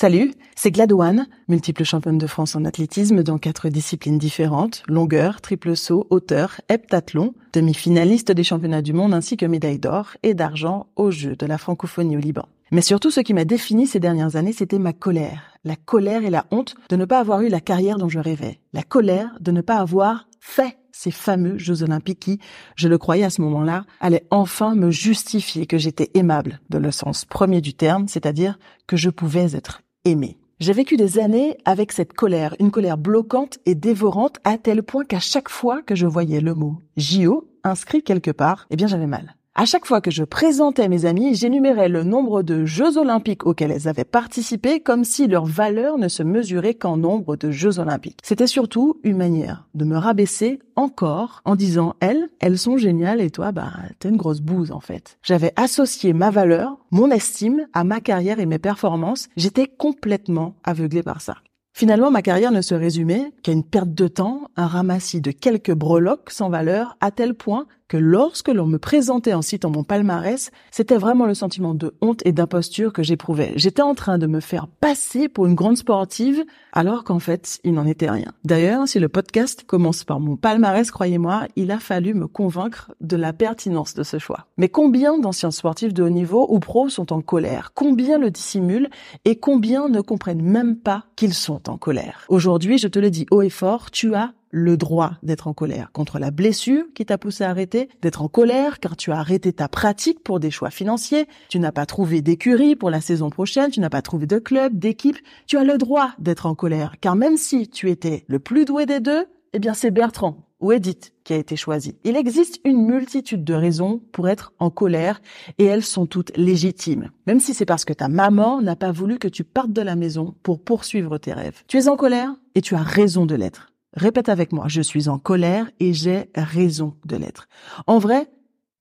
Salut, c'est Gladouane, multiple championne de France en athlétisme dans quatre disciplines différentes, longueur, triple saut, hauteur, heptathlon, demi-finaliste des championnats du monde ainsi que médaille d'or et d'argent aux Jeux de la francophonie au Liban. Mais surtout, ce qui m'a défini ces dernières années, c'était ma colère. La colère et la honte de ne pas avoir eu la carrière dont je rêvais. La colère de ne pas avoir fait ces fameux Jeux olympiques qui, je le croyais à ce moment-là, allaient enfin me justifier que j'étais aimable, dans le sens premier du terme, c'est-à-dire que je pouvais être aimée. J'ai vécu des années avec cette colère, une colère bloquante et dévorante à tel point qu'à chaque fois que je voyais le mot JO inscrit quelque part, eh bien j'avais mal. À chaque fois que je présentais mes amis, j'énumérais le nombre de Jeux olympiques auxquels elles avaient participé comme si leur valeur ne se mesurait qu'en nombre de Jeux olympiques. C'était surtout une manière de me rabaisser encore en disant elles, elles sont géniales et toi, bah, t'es une grosse bouse en fait. J'avais associé ma valeur, mon estime à ma carrière et mes performances. J'étais complètement aveuglée par ça. Finalement, ma carrière ne se résumait qu'à une perte de temps, un ramassis de quelques breloques sans valeur, à tel point que lorsque l'on me présentait en citant mon palmarès, c'était vraiment le sentiment de honte et d'imposture que j'éprouvais. J'étais en train de me faire passer pour une grande sportive, alors qu'en fait, il n'en était rien. D'ailleurs, si le podcast commence par mon palmarès, croyez-moi, il a fallu me convaincre de la pertinence de ce choix. Mais combien d'anciens sportifs de haut niveau ou pros sont en colère? Combien le dissimulent? Et combien ne comprennent même pas qu'ils sont en colère? Aujourd'hui, je te le dis haut et fort, tu as le droit d'être en colère contre la blessure qui t'a poussé à arrêter, d'être en colère car tu as arrêté ta pratique pour des choix financiers, tu n'as pas trouvé d'écurie pour la saison prochaine, tu n'as pas trouvé de club, d'équipe, tu as le droit d'être en colère car même si tu étais le plus doué des deux, eh bien c'est Bertrand ou Edith qui a été choisi. Il existe une multitude de raisons pour être en colère et elles sont toutes légitimes. Même si c'est parce que ta maman n'a pas voulu que tu partes de la maison pour poursuivre tes rêves. Tu es en colère et tu as raison de l'être. Répète avec moi, je suis en colère et j'ai raison de l'être. En vrai,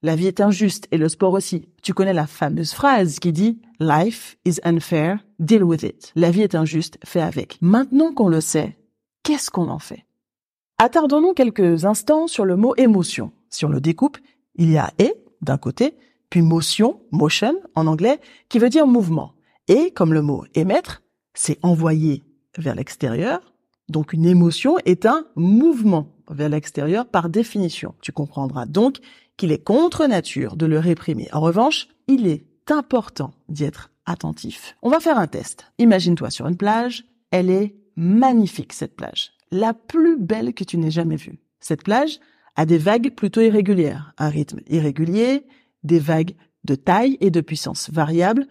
la vie est injuste et le sport aussi. Tu connais la fameuse phrase qui dit Life is unfair, deal with it. La vie est injuste, fais avec. Maintenant qu'on le sait, qu'est-ce qu'on en fait? Attardons-nous quelques instants sur le mot émotion. Si on le découpe, il y a et d'un côté, puis motion, motion en anglais, qui veut dire mouvement. Et comme le mot émettre, c'est envoyer vers l'extérieur, donc une émotion est un mouvement vers l'extérieur par définition. Tu comprendras donc qu'il est contre nature de le réprimer. En revanche, il est important d'y être attentif. On va faire un test. Imagine-toi sur une plage. Elle est magnifique, cette plage. La plus belle que tu n'aies jamais vue. Cette plage a des vagues plutôt irrégulières, un rythme irrégulier, des vagues de taille et de puissance variables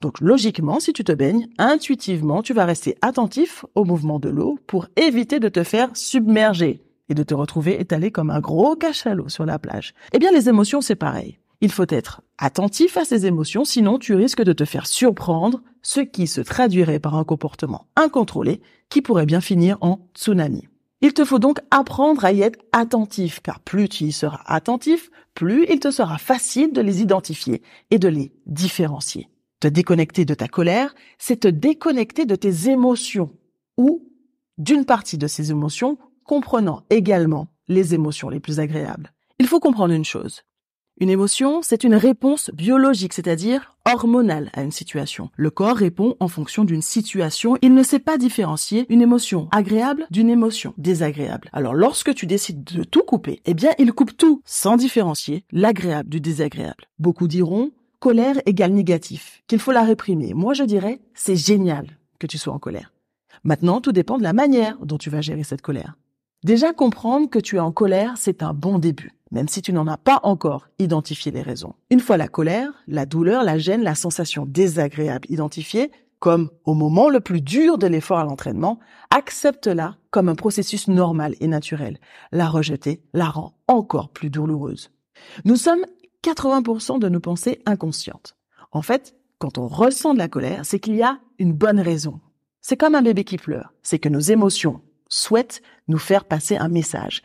donc logiquement, si tu te baignes, intuitivement, tu vas rester attentif au mouvement de l'eau pour éviter de te faire submerger et de te retrouver étalé comme un gros cachalot sur la plage. Eh bien, les émotions, c'est pareil. Il faut être attentif à ces émotions, sinon tu risques de te faire surprendre, ce qui se traduirait par un comportement incontrôlé qui pourrait bien finir en tsunami. Il te faut donc apprendre à y être attentif, car plus tu y seras attentif, plus il te sera facile de les identifier et de les différencier. Te déconnecter de ta colère, c'est te déconnecter de tes émotions ou d'une partie de ces émotions, comprenant également les émotions les plus agréables. Il faut comprendre une chose. Une émotion, c'est une réponse biologique, c'est-à-dire hormonale à une situation. Le corps répond en fonction d'une situation. Il ne sait pas différencier une émotion agréable d'une émotion désagréable. Alors lorsque tu décides de tout couper, eh bien il coupe tout sans différencier l'agréable du désagréable. Beaucoup diront colère égale négatif, qu'il faut la réprimer. Moi, je dirais, c'est génial que tu sois en colère. Maintenant, tout dépend de la manière dont tu vas gérer cette colère. Déjà, comprendre que tu es en colère, c'est un bon début, même si tu n'en as pas encore identifié les raisons. Une fois la colère, la douleur, la gêne, la sensation désagréable identifiée, comme au moment le plus dur de l'effort à l'entraînement, accepte-la comme un processus normal et naturel. La rejeter la rend encore plus douloureuse. Nous sommes 80% de nos pensées inconscientes. En fait, quand on ressent de la colère, c'est qu'il y a une bonne raison. C'est comme un bébé qui pleure. C'est que nos émotions souhaitent nous faire passer un message.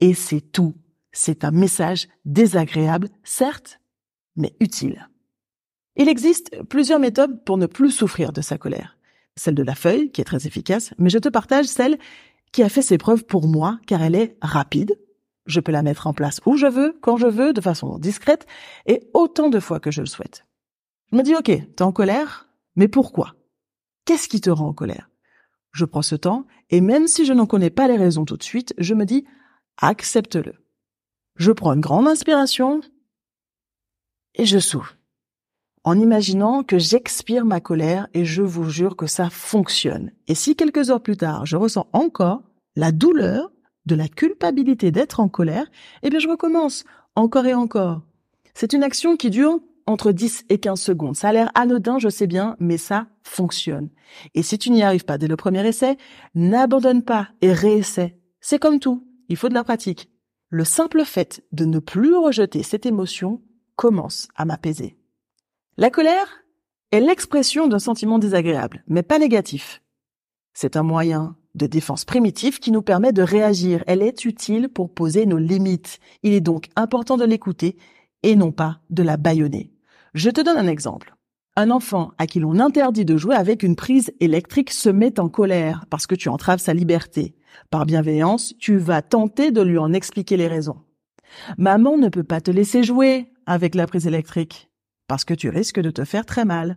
Et c'est tout. C'est un message désagréable, certes, mais utile. Il existe plusieurs méthodes pour ne plus souffrir de sa colère. Celle de la feuille, qui est très efficace, mais je te partage celle qui a fait ses preuves pour moi, car elle est rapide, je peux la mettre en place où je veux, quand je veux, de façon discrète et autant de fois que je le souhaite. Je me dis, OK, t'es en colère, mais pourquoi? Qu'est-ce qui te rend en colère? Je prends ce temps et même si je n'en connais pas les raisons tout de suite, je me dis accepte-le. Je prends une grande inspiration et je souffle en imaginant que j'expire ma colère et je vous jure que ça fonctionne. Et si quelques heures plus tard, je ressens encore la douleur de la culpabilité d'être en colère, eh bien je recommence encore et encore. C'est une action qui dure entre 10 et 15 secondes. Ça a l'air anodin, je sais bien, mais ça fonctionne. Et si tu n'y arrives pas dès le premier essai, n'abandonne pas et réessaie. C'est comme tout, il faut de la pratique. Le simple fait de ne plus rejeter cette émotion commence à m'apaiser. La colère est l'expression d'un sentiment désagréable, mais pas négatif. C'est un moyen de défense primitif qui nous permet de réagir. Elle est utile pour poser nos limites. Il est donc important de l'écouter et non pas de la bâillonner. Je te donne un exemple. Un enfant à qui l'on interdit de jouer avec une prise électrique se met en colère parce que tu entraves sa liberté. Par bienveillance, tu vas tenter de lui en expliquer les raisons. Maman ne peut pas te laisser jouer avec la prise électrique parce que tu risques de te faire très mal.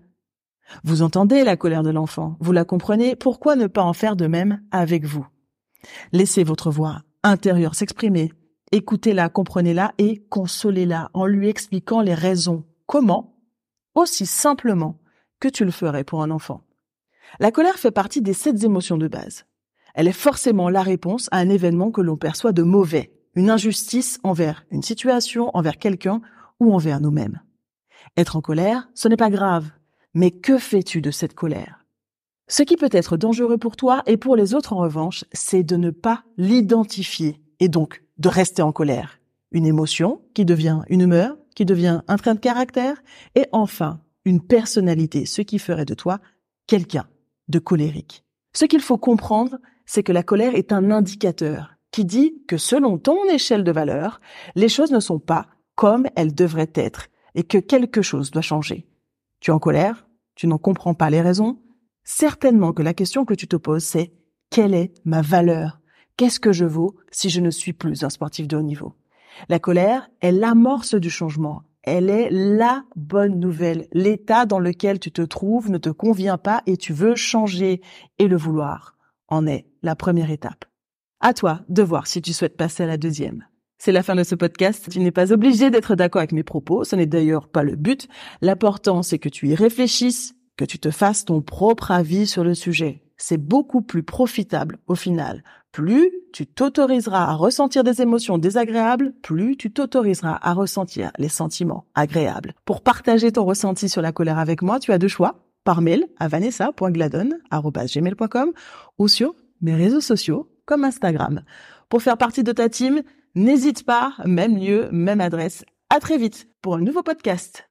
Vous entendez la colère de l'enfant, vous la comprenez, pourquoi ne pas en faire de même avec vous? Laissez votre voix intérieure s'exprimer, écoutez-la, comprenez-la et consolez-la en lui expliquant les raisons. Comment? Aussi simplement que tu le ferais pour un enfant. La colère fait partie des sept émotions de base. Elle est forcément la réponse à un événement que l'on perçoit de mauvais, une injustice envers une situation, envers quelqu'un ou envers nous-mêmes. Être en colère, ce n'est pas grave. Mais que fais-tu de cette colère? Ce qui peut être dangereux pour toi et pour les autres en revanche, c'est de ne pas l'identifier et donc de rester en colère. Une émotion qui devient une humeur, qui devient un train de caractère et enfin une personnalité, ce qui ferait de toi quelqu'un de colérique. Ce qu'il faut comprendre, c'est que la colère est un indicateur qui dit que selon ton échelle de valeur, les choses ne sont pas comme elles devraient être et que quelque chose doit changer. Tu es en colère, tu n'en comprends pas les raisons, certainement que la question que tu te poses c'est quelle est ma valeur? Qu'est-ce que je vaux si je ne suis plus un sportif de haut niveau? La colère est l'amorce du changement. Elle est la bonne nouvelle. L'état dans lequel tu te trouves ne te convient pas et tu veux changer. Et le vouloir en est la première étape. À toi de voir si tu souhaites passer à la deuxième. C'est la fin de ce podcast. Tu n'es pas obligé d'être d'accord avec mes propos. Ce n'est d'ailleurs pas le but. L'important, c'est que tu y réfléchisses, que tu te fasses ton propre avis sur le sujet. C'est beaucoup plus profitable au final. Plus tu t'autoriseras à ressentir des émotions désagréables, plus tu t'autoriseras à ressentir les sentiments agréables. Pour partager ton ressenti sur la colère avec moi, tu as deux choix. Par mail à vanessa.gladon.gmail.com ou sur mes réseaux sociaux comme Instagram. Pour faire partie de ta team, N'hésite pas, même lieu, même adresse. À très vite pour un nouveau podcast.